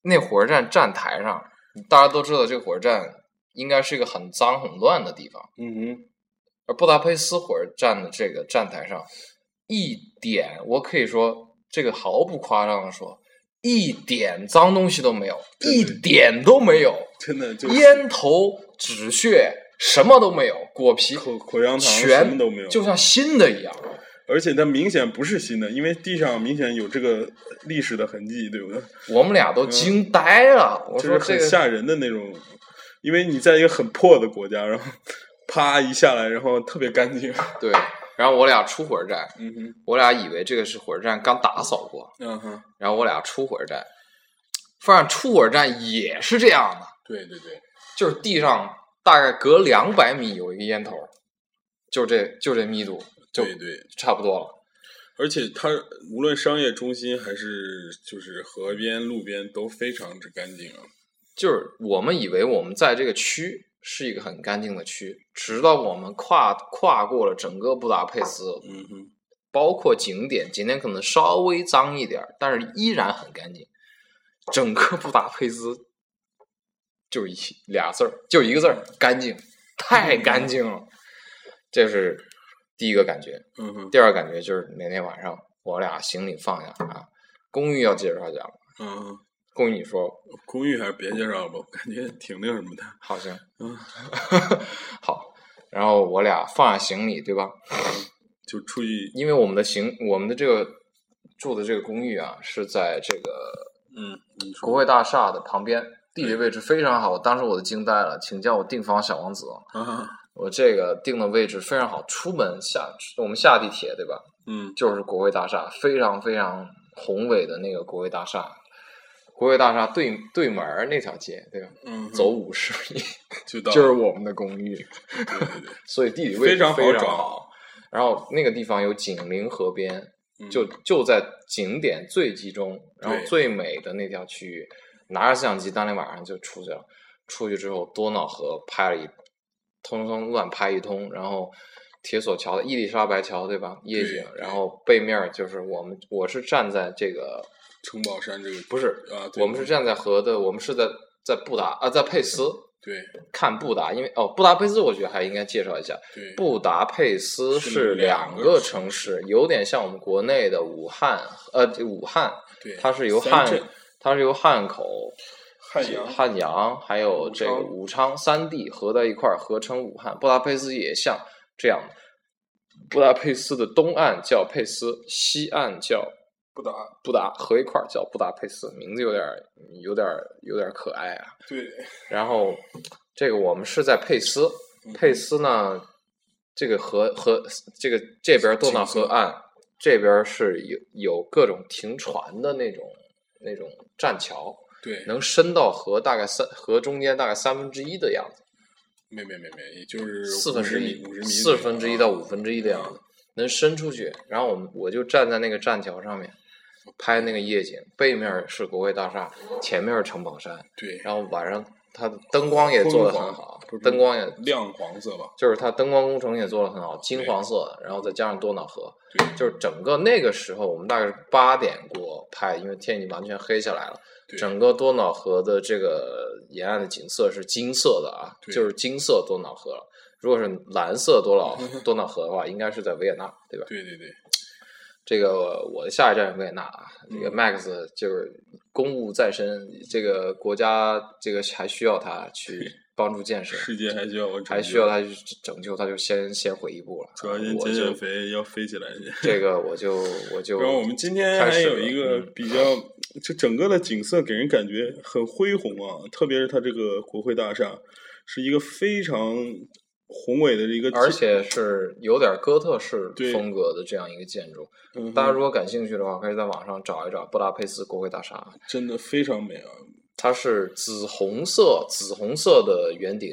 Speaker 2: 那火车站站台上，大家都知道这个火车站应该是一个很脏很乱的地方，
Speaker 1: 嗯哼，
Speaker 2: 而布达佩斯火车站的这个站台上，一点我可以说这个毫不夸张的说，一点脏东西都没有，一点都没有，
Speaker 1: 真的就是
Speaker 2: 烟头、纸屑什么都没有，果皮
Speaker 1: 口口香糖什
Speaker 2: 全
Speaker 1: 么都没有，
Speaker 2: 就像新的一样。
Speaker 1: 而且它明显不是新的，因为地上明显有这个历史的痕迹，对不对？
Speaker 2: 我们俩都惊呆了，我
Speaker 1: 嗯就是
Speaker 2: 说这个
Speaker 1: 很吓人的那种，因为你在一个很破的国家，然后啪一下来，然后特别干净。
Speaker 2: 对，然后我俩出火车站，
Speaker 1: 嗯哼，
Speaker 2: 我俩以为这个是火车站刚打扫过，
Speaker 1: 嗯哼，
Speaker 2: 然后我俩出火车站，发现出火车站也是这样的，
Speaker 1: 对对对，
Speaker 2: 就是地上大概隔两百米有一个烟头，就这就这密度，就
Speaker 1: 对对，
Speaker 2: 差不多了。
Speaker 1: 而且它无论商业中心还是就是河边、路边都非常之干净啊。
Speaker 2: 就是我们以为我们在这个区是一个很干净的区，直到我们跨跨过了整个布达佩斯，
Speaker 1: 嗯哼，
Speaker 2: 包括景点，景点可能稍微脏一点儿，但是依然很干净。整个布达佩斯就一俩字儿，就一个字儿，干净，太干净了。这是第一个感觉。
Speaker 1: 嗯哼，
Speaker 2: 第二个感觉就是那天晚上我俩行李放下啊，公寓要介绍一下吗？
Speaker 1: 嗯哼，
Speaker 2: 公寓你说
Speaker 1: 公寓还是别介绍了吧，我感觉挺那什么的。
Speaker 2: 好行，
Speaker 1: 嗯，
Speaker 2: 好。然后我俩放下行李，对吧？
Speaker 1: 就出去，
Speaker 2: 因为我们的行，我们的这个住的这个公寓啊，是在这个
Speaker 1: 嗯，
Speaker 2: 国会大厦的旁边，地理位置非常好。当时我都惊呆了，请叫我订房小王子。
Speaker 1: 啊，
Speaker 2: 我这个定的位置非常好，出门下我们下地铁对吧？
Speaker 1: 嗯
Speaker 2: 就是国会大厦，非常非常宏伟的那个国会大厦。国会大厦对对门儿那条街，对吧？
Speaker 1: 嗯，
Speaker 2: 走五十米
Speaker 1: 就到，
Speaker 2: 就是我们的公寓，
Speaker 1: 对对对，
Speaker 2: 所以地理位置
Speaker 1: 非常好
Speaker 2: 非常好。然后那个地方有紧邻河边，
Speaker 1: 嗯
Speaker 2: 就就在景点最集中，然后最美的那条区域，拿着相机当天晚上就出去了。出去之后，多瑙河拍了一通通乱拍一通，然后铁索桥的伊丽莎白桥对吧？夜景，然后背面就是我们，我是站在这个
Speaker 1: 城堡山这个
Speaker 2: 不是，
Speaker 1: 啊，对
Speaker 2: 我们是站在河的，我们是在在布达啊，在佩斯
Speaker 1: 对
Speaker 2: 看布达，因为哦，布达佩斯我觉得还应该介绍一下，
Speaker 1: 对
Speaker 2: 布达佩斯
Speaker 1: 是
Speaker 2: 是
Speaker 1: 两个城
Speaker 2: 城市，有点像我们国内的武汉，呃，武汉，
Speaker 1: 对，
Speaker 2: 它是由汉，它是由汉口、
Speaker 1: 汉阳，
Speaker 2: 汉阳还有这个武昌三地合在一块儿，合称武汉。布达佩斯也像这样，布达佩斯的东岸叫佩斯，西岸叫
Speaker 1: 布达，
Speaker 2: 布达，合一块儿叫布达佩斯，名字有点儿有点儿有点儿可爱啊。
Speaker 1: 对，
Speaker 2: 然后这个我们是在佩斯，
Speaker 1: 嗯
Speaker 2: 佩斯呢，这个河河这个这边多瑙河岸，这边是有有各种停船的那种那种栈桥，
Speaker 1: 对，
Speaker 2: 能伸到河大概三河中间大概三分之一的样子，
Speaker 1: 没没没没，也就是
Speaker 2: 四分之一，
Speaker 1: 五十米，
Speaker 2: 四分之一到五分之一的样
Speaker 1: 啊
Speaker 2: 子，能伸出去。然后我们我就站在那个栈桥上面拍那个夜景，背面是国会大厦，前面是城堡山，
Speaker 1: 对，
Speaker 2: 然后晚上它的灯光也做的很好灯光也
Speaker 1: 亮黄色吧，
Speaker 2: 就是它灯光工程也做的很好，金黄色，然后再加上多瑙河，
Speaker 1: 对，
Speaker 2: 就是整个那个时候我们大概是八点过拍，因为天已经完全黑下来了。
Speaker 1: 对
Speaker 2: 整个多瑙河的这个沿岸的景色是金色的啊，
Speaker 1: 对
Speaker 2: 就是金色多瑙河了。如果是蓝色多瑙 多瑙河的话，应该是在维也纳，对吧？
Speaker 1: 对对对，
Speaker 2: 这个我的下一站是维也纳啊，这个
Speaker 1: 嗯
Speaker 2: Max 就是公务在身，这个国家这个还需要他去 帮助建设，
Speaker 1: 世界还需要我，
Speaker 2: 还需要他去拯救，他就先先回一步了。
Speaker 1: 主要先
Speaker 2: 我
Speaker 1: 减减肥，要飞起来去。
Speaker 2: 这个 我就我就
Speaker 1: 然后我们今天还有一个
Speaker 2: 嗯
Speaker 1: 比较，就整个的景色给人感觉很恢宏啊，特别是它这个国会大厦，是一个非常宏伟的一个，
Speaker 2: 而且是有点哥特式风格的这样一个建筑。
Speaker 1: 嗯
Speaker 2: 大家如果感兴趣的话，可以在网上找一找布达佩斯国会大厦。
Speaker 1: 真的非常美啊，
Speaker 2: 它是紫红色紫红色的圆顶，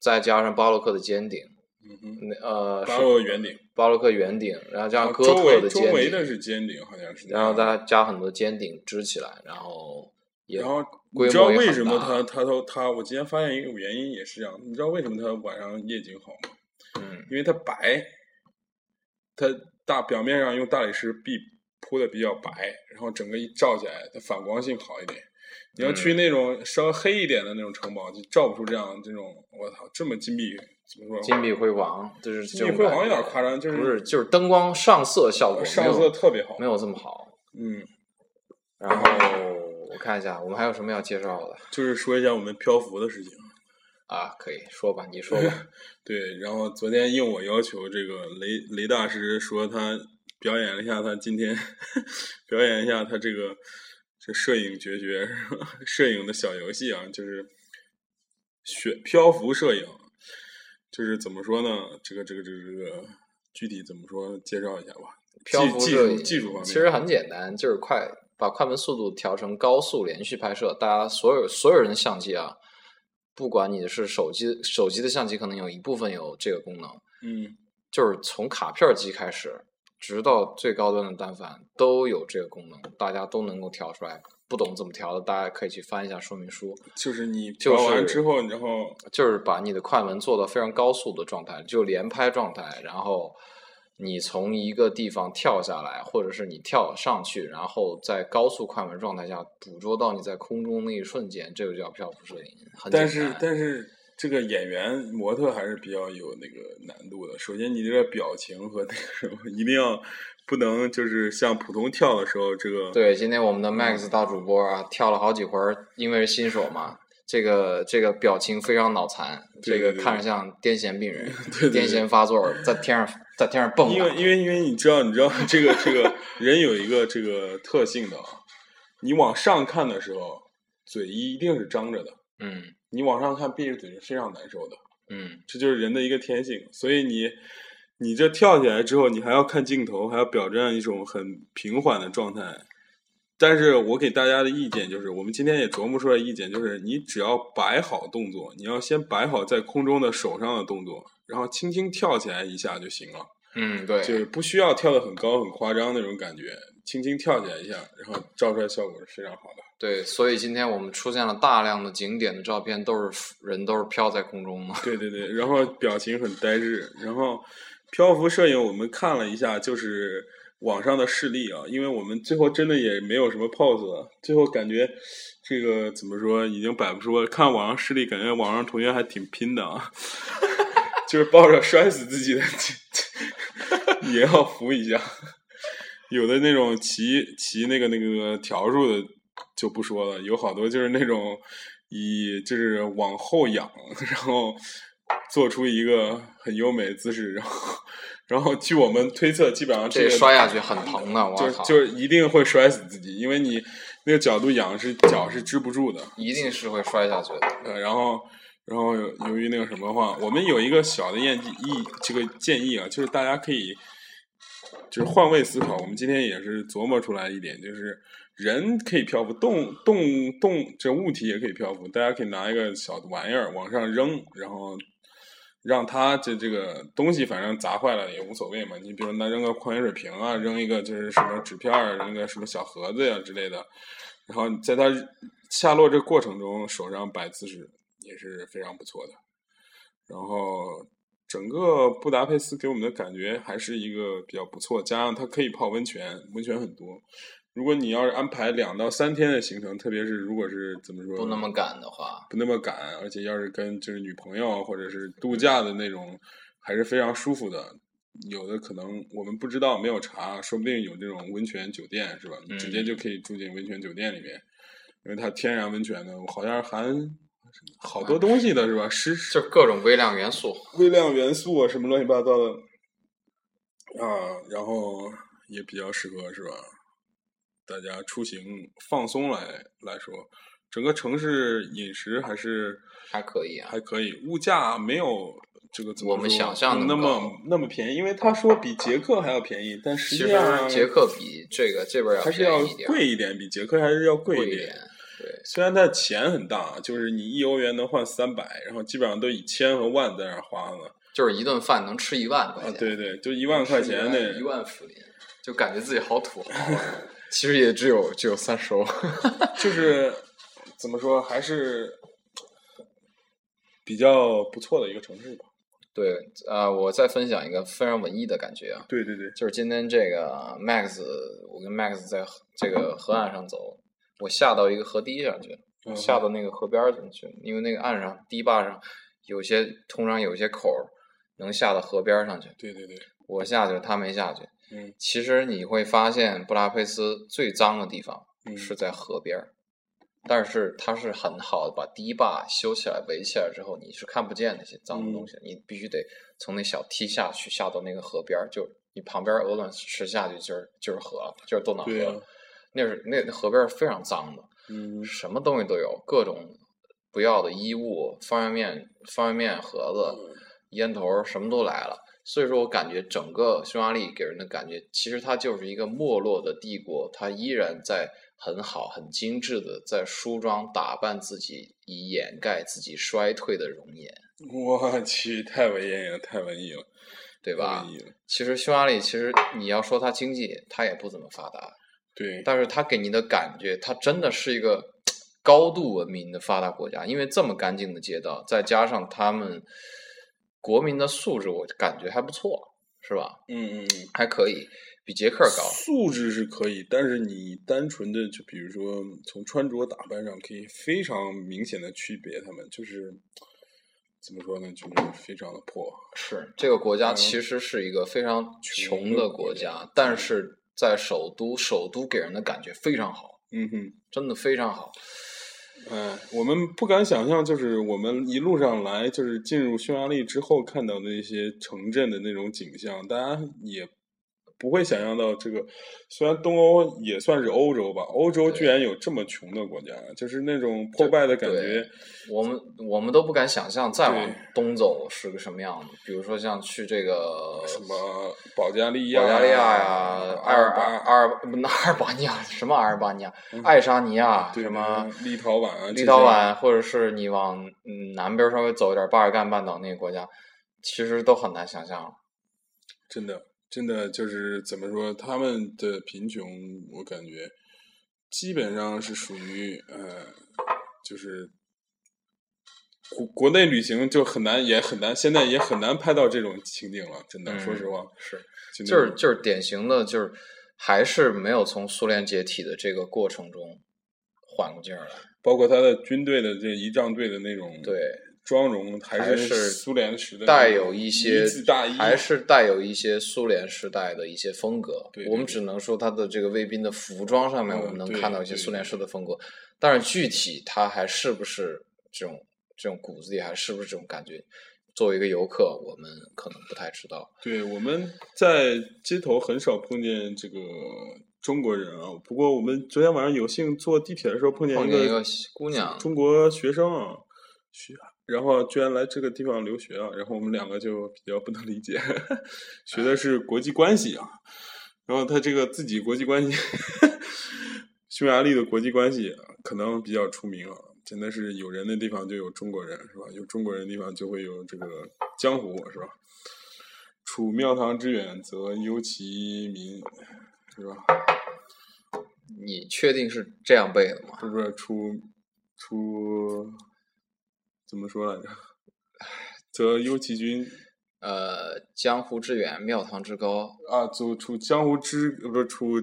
Speaker 2: 再加上巴洛克的尖顶，
Speaker 1: 嗯哼，
Speaker 2: 那呃
Speaker 1: 巴
Speaker 2: 是
Speaker 1: 洛圆顶，
Speaker 2: 巴洛克圆顶，然后加上哥特的尖
Speaker 1: 周围的
Speaker 2: 顶，
Speaker 1: 是尖顶，好像是
Speaker 2: 然后
Speaker 1: 样，
Speaker 2: 再加很多尖顶支起来，然后也
Speaker 1: 然后
Speaker 2: 规
Speaker 1: 你知道为什么
Speaker 2: 大
Speaker 1: 它它都它？我今天发现一个原因也是这样，你知道为什么它晚上夜景好吗？
Speaker 2: 嗯
Speaker 1: 因为它白，它大表面上用大理石壁铺的比较白，然后整个一照起来，它反光性好一点。你要去
Speaker 2: 嗯
Speaker 1: 那种稍微黑一点的那种城堡，就照不出这样这种，我操，这么金碧，怎么说？
Speaker 2: 金碧辉煌，就是
Speaker 1: 金碧辉煌有点夸张，就是
Speaker 2: 不是就是灯光上色效果
Speaker 1: 上色特别好。
Speaker 2: 没有这么好。
Speaker 1: 嗯，
Speaker 2: 然后我看一下，我们还有什么要介绍的
Speaker 1: 就是说一下我们漂浮的事情。
Speaker 2: 啊？可以说吧，你说吧。
Speaker 1: 对，然后昨天应我要求，这个雷雷大师说他表演了一下他今天 表演一下他这个这摄影绝学，摄影的小游戏啊，就是学漂浮摄影，就是怎么说呢？这个这个这个这个具体怎么说？介绍一下吧。
Speaker 2: 漂浮
Speaker 1: 技术技术方面，
Speaker 2: 其实很简单，就是快把快门速度调成高速连续拍摄。大家所有所有人的相机啊，不管你是手机，手机的相机可能有一部分有这个功能，
Speaker 1: 嗯
Speaker 2: 就是从卡片机开始，直到最高端的单反都有这个功能，大家都能够调出来。不懂怎么调的，大家可以去翻一下说明书。
Speaker 1: 就是你
Speaker 2: 就
Speaker 1: 调完
Speaker 2: 是
Speaker 1: 之后，然后
Speaker 2: 就是把你的快门做到非常高速的状态，就连拍状态，然后你从一个地方跳下来，或者是你跳上去，然后在高速快门状态下捕捉到你在空中那一瞬间，这个叫漂浮摄影。
Speaker 1: 但是但是这个演员模特还是比较有那个难度的。首先，你这个表情和那个什么，一定要不能就是像普通跳的时候，这个
Speaker 2: 对，今天我们的 Max 大主播啊，跳了好几回，因为是新手嘛，这个这个表情非常脑残，这个看着像癫痫病人，
Speaker 1: 对对
Speaker 2: 癫痫发作，在天上在天上蹦
Speaker 1: 因为。因为因为你知道你知道这个这个 人有一个这个特性的啊，你往上看的时候，嘴一定是张着的，
Speaker 2: 嗯
Speaker 1: 你往上看闭着嘴是非常难受的。
Speaker 2: 嗯，
Speaker 1: 这就是人的一个天性，所以你你这跳起来之后，你还要看镜头，还要表现一种很平缓的状态。但是我给大家的意见就是，我们今天也琢磨出来意见，就是你只要摆好动作，你要先摆好在空中的手上的动作，然后轻轻跳起来一下就行了，
Speaker 2: 嗯，对，
Speaker 1: 就是不需要跳得很高很夸张那种感觉，轻轻跳起来一下，然后照出来效果是非常好的。
Speaker 2: 对，所以今天我们出现了大量的景点的照片，都是人都是飘在空中的。
Speaker 1: 对对对，然后表情很呆滞，然后漂浮摄影我们看了一下，就是网上的事例啊，因为我们最后真的也没有什么 pose，最后感觉这个怎么说，已经摆不出了。看网上事例，感觉网上同学还挺拼的啊，就是抱着摔死自己的 也要扶一下。有的那种骑骑那个那个条数的就不说了，有好多就是那种以就是往后仰，然后做出一个很优美的姿势，然后然后据我们推测，基本上这个
Speaker 2: 这摔下去很疼的！
Speaker 1: 就就是一定会摔死自己，因为你那个角度仰是脚是支不住的。
Speaker 2: 一定是会摔下去的。
Speaker 1: 呃，然后，然后由由于那个什么话，我们有一个小的建议，这个建议啊，就是大家可以就是换位思考。我们今天也是琢磨出来一点，就是人可以漂浮，动动动这物体也可以漂浮。大家可以拿一个小的玩意儿往上扔，然后让他这这个东西反正砸坏了也无所谓嘛。你比如拿扔个矿泉水瓶啊，扔一个就是什么纸片儿，扔个什么小盒子呀之类的。然后在他下落这过程中，手上摆姿势也是非常不错的。然后整个布达佩斯给我们的感觉还是一个比较不错，加上它可以泡温泉，温泉很多。如果你要是安排两到三天的行程，特别是如果是怎么说，
Speaker 2: 不那么赶的话，
Speaker 1: 不那么赶，而且要是跟就是女朋友或者是度假的那种，还是非常舒服的。有的可能我们不知道，没有查，说不定有这种温泉酒店是吧？你直接就可以住进温泉酒店里面，因为它天然温泉呢，好像含好多东西的是吧？是
Speaker 2: 就各种微量元素。
Speaker 1: 微量元素啊，什么乱七八糟的啊，然后也比较适合是吧？大家出行放松来来说，整个城市饮食还是
Speaker 2: 还可以啊
Speaker 1: 还可以，物价没有这个怎么
Speaker 2: 我们想象的
Speaker 1: 那么那么便宜，因为他说比捷克还要便宜，但实际上
Speaker 2: 捷克比这个这边要
Speaker 1: 还是要贵一点，比捷克还是要贵一
Speaker 2: 点。对，
Speaker 1: 虽然它钱很大，就是你一欧元能换三百，然后基本上都以千和万在那儿花呢。
Speaker 2: 就是一顿饭能吃一万块
Speaker 1: 啊，
Speaker 2: 钱，
Speaker 1: 对对，就一万块钱
Speaker 2: 那一万福林，就感觉自己好土豪啊。其实也只有只有三十欧。
Speaker 1: 就是怎么说，还是比较不错的一个城市吧。
Speaker 2: 对，啊，我再分享一个非常文艺的感觉啊，
Speaker 1: 对对对，
Speaker 2: 就是今天这个 Max，我跟 Max 在这个河岸上走，我下到一个河堤上去，
Speaker 1: 嗯
Speaker 2: 下到那个河边儿上去，因为那个岸上堤坝上有些通常有些口儿能下到河边儿上去，
Speaker 1: 对对对，
Speaker 2: 我下去，他没下去。
Speaker 1: 嗯。
Speaker 2: 其实你会发现，布达佩斯最脏的地方
Speaker 1: 嗯。
Speaker 2: 是在河边儿，但是它是很好的把堤坝修起来、围起来之后，你是看不见那些脏的东
Speaker 1: 嗯。
Speaker 2: 西的，你必须得从那小梯下去，下到那个河边儿，就你旁边鹅卵石下去就是就是河了，就是多瑙河。
Speaker 1: 啊
Speaker 2: 那是那那河边儿非常脏的，
Speaker 1: 嗯。
Speaker 2: 什么东西都有，各种不要的衣物、方便面、方便面盒子，烟头什么都来了。所以说我感觉整个匈牙利给人的感觉，其实它就是一个没落的帝国，它依然在很好、很精致的在梳妆打扮自己，以掩盖自己衰退的容颜。
Speaker 1: 我去，太文艺了，太文艺了，
Speaker 2: 对吧？其实匈牙利，其实你要说它经济，它也不怎么发达，
Speaker 1: 对，
Speaker 2: 但是它给你的感觉，它真的是一个高度文明的发达国家，因为这么干净的街道，再加上他们国民的素质，我感觉还不错，是吧？
Speaker 1: 嗯嗯嗯。
Speaker 2: 还可以，比捷克高。
Speaker 1: 素质是可以，但是你单纯的就比如说从穿着打扮上，可以非常明显的区别他们，就是怎么说呢，就是非常的破。
Speaker 2: 是这个国家
Speaker 1: 嗯
Speaker 2: 其实是一个非常
Speaker 1: 穷
Speaker 2: 穷的
Speaker 1: 的国家
Speaker 2: 国家，但是在首都，首都给人的感觉非常好，
Speaker 1: 嗯哼，
Speaker 2: 真的非常好。
Speaker 1: 哎，我们不敢想象，就是我们一路上来，就是进入匈牙利之后看到的那些城镇的那种景象，大家也不会想象到这个。虽然东欧也算是欧洲吧，欧洲居然有这么穷的国家，就是那种破败的感觉。
Speaker 2: 我们我们都不敢想象再往东走是个什么样子，比如说像去这个
Speaker 1: 什么保加利亚、
Speaker 2: 保加利亚呀、
Speaker 1: 阿尔
Speaker 2: 阿尔阿
Speaker 1: 巴、
Speaker 2: 尔不那阿尔巴尼亚什么阿尔巴尼亚、爱沙尼亚什么
Speaker 1: 立陶宛啊，
Speaker 2: 立陶宛，或者是你往嗯南边稍微走一点巴尔干半岛那个国家，其实都很难想象。
Speaker 1: 真的，真的就是怎么说，他们的贫穷，我感觉基本上是属于呃，就是国国内旅行就很难，也很难，现在也很难拍到这种情景了。真的，
Speaker 2: 嗯
Speaker 1: 说实话，
Speaker 2: 是，
Speaker 1: 就
Speaker 2: 就是就是典型的，就是还是没有从苏联解体的这个过程中缓过劲儿来。
Speaker 1: 包括他的军队的这仪仗队的那种
Speaker 2: 对，
Speaker 1: 妆容，还
Speaker 2: 还是
Speaker 1: 苏联时代
Speaker 2: 带有一些还是带有一些苏联时代的一些风格。
Speaker 1: 对对
Speaker 2: 我们只能说他的这个卫兵的服装上面，
Speaker 1: 嗯
Speaker 2: 我们能看到一些苏联式的风格，但是具体他还是不是这种这种骨子里还是不是这种感觉？作为一个游客，我们可能不太知道。
Speaker 1: 对，我们在街头很少碰见这个中国人啊。不过我们昨天晚上有幸坐地铁的时候碰见一个
Speaker 2: 碰见一个姑娘
Speaker 1: 中国学生啊，学，然后居然来这个地方留学啊。然后我们两个就比较不能理解，学的是国际关系啊。然后他这个自己国际关系，匈牙利的国际关系啊可能比较出名啊。真的是有人的地方就有中国人，是吧？有中国人的地方就会有这个江湖，是吧？处庙堂之远，则忧其民，是吧？
Speaker 2: 你确定是这样背的吗？
Speaker 1: 是不是出出怎么说来着？则忧其君
Speaker 2: 呃，江湖之远，庙堂之高。
Speaker 1: 啊，则处江湖之呃不是处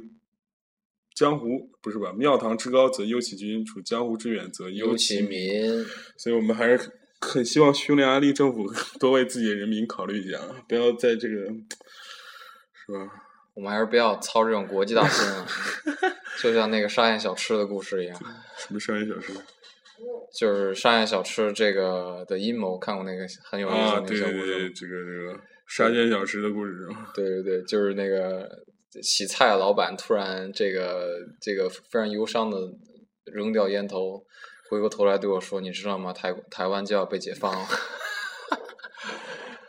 Speaker 1: 江湖不是吧？庙堂之高则忧其君，处江湖之远则
Speaker 2: 忧其
Speaker 1: 其民。所以我们还是很很希望匈牙利政府 多为自己的人民考虑一下，啊，不要在这个是吧？
Speaker 2: 我们还是不要操这种国际大 心了。就像那个沙县小吃的故事一样，
Speaker 1: 什么沙县小吃
Speaker 2: 就是沙县小吃这个的阴谋，看过那个很有意思那
Speaker 1: 对
Speaker 2: 个小故事吗
Speaker 1: 对对，这个这个沙县小吃的故事是吧？
Speaker 2: 对对对，就是那个洗菜老板突然这个这个非常忧伤的扔掉烟头，回过头来对我说：“你知道吗？台台湾就要被解放了。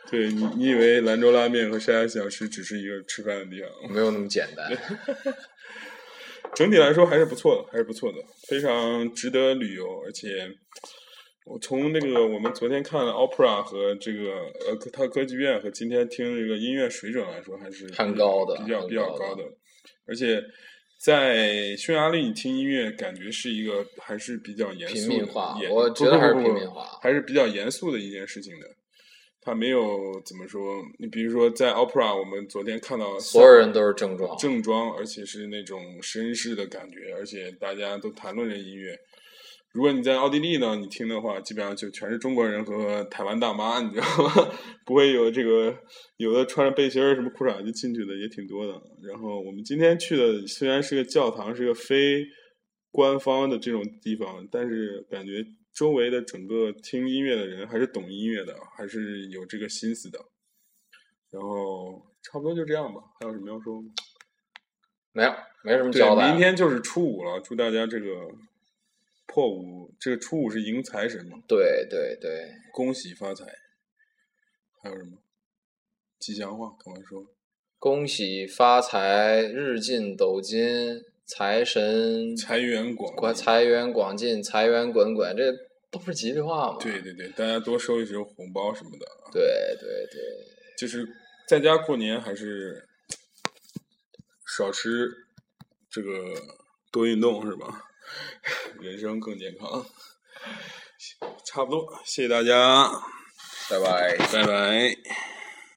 Speaker 1: 对你，你以为兰州拉面和沙县小吃只是一个吃饭的地方？”
Speaker 2: 没有那么简单。
Speaker 1: 整体来说还是不错的，还是不错的，非常值得旅游。而且，我从那个我们昨天看的 opera 和这个呃他歌剧院和今天听这个音乐水准来说，还是
Speaker 2: 很高的
Speaker 1: 比较比较
Speaker 2: 高的。
Speaker 1: 而且在匈牙利听音乐，感觉是一个还是比较严肃的
Speaker 2: 平民化
Speaker 1: 严
Speaker 2: 我
Speaker 1: 不
Speaker 2: 觉得还是
Speaker 1: 不不不
Speaker 2: 平民化
Speaker 1: 还是比较严肃的一件事情的。他没有怎么说，你比如说在 opera，我们昨天看到
Speaker 2: 所有人都是正装，
Speaker 1: 正装，而且是那种绅士的感觉，而且大家都谈论着音乐。如果你在奥地利呢，你听的话，基本上就全是中国人和台湾大妈，你知道吗？不会有这个有的穿着背心儿、什么裤衩就进去的也挺多的。然后我们今天去的虽然是个教堂，是个非官方的这种地方，但是感觉周围的整个听音乐的人还是懂音乐的，还是有这个心思的。然后差不多就这样吧，还有什么要说吗？
Speaker 2: 没有没什么
Speaker 1: 对
Speaker 2: 交，代。
Speaker 1: 明天就是初五了，祝大家这个破五，这个初五是迎财神嘛，
Speaker 2: 对对对，
Speaker 1: 恭喜发财。还有什么吉祥话？赶快说
Speaker 2: 恭喜发财，日进斗金，财神
Speaker 1: 财源广
Speaker 2: 广，财源广进，财源滚滚，这都是吉利话嘛。
Speaker 1: 对对对，大家多收一收红包什么的。
Speaker 2: 对对对，
Speaker 1: 就是在家过年还是少吃这个，多运动是吧？人生更健康。差不多，谢谢大家，
Speaker 2: 拜拜，
Speaker 1: 拜拜。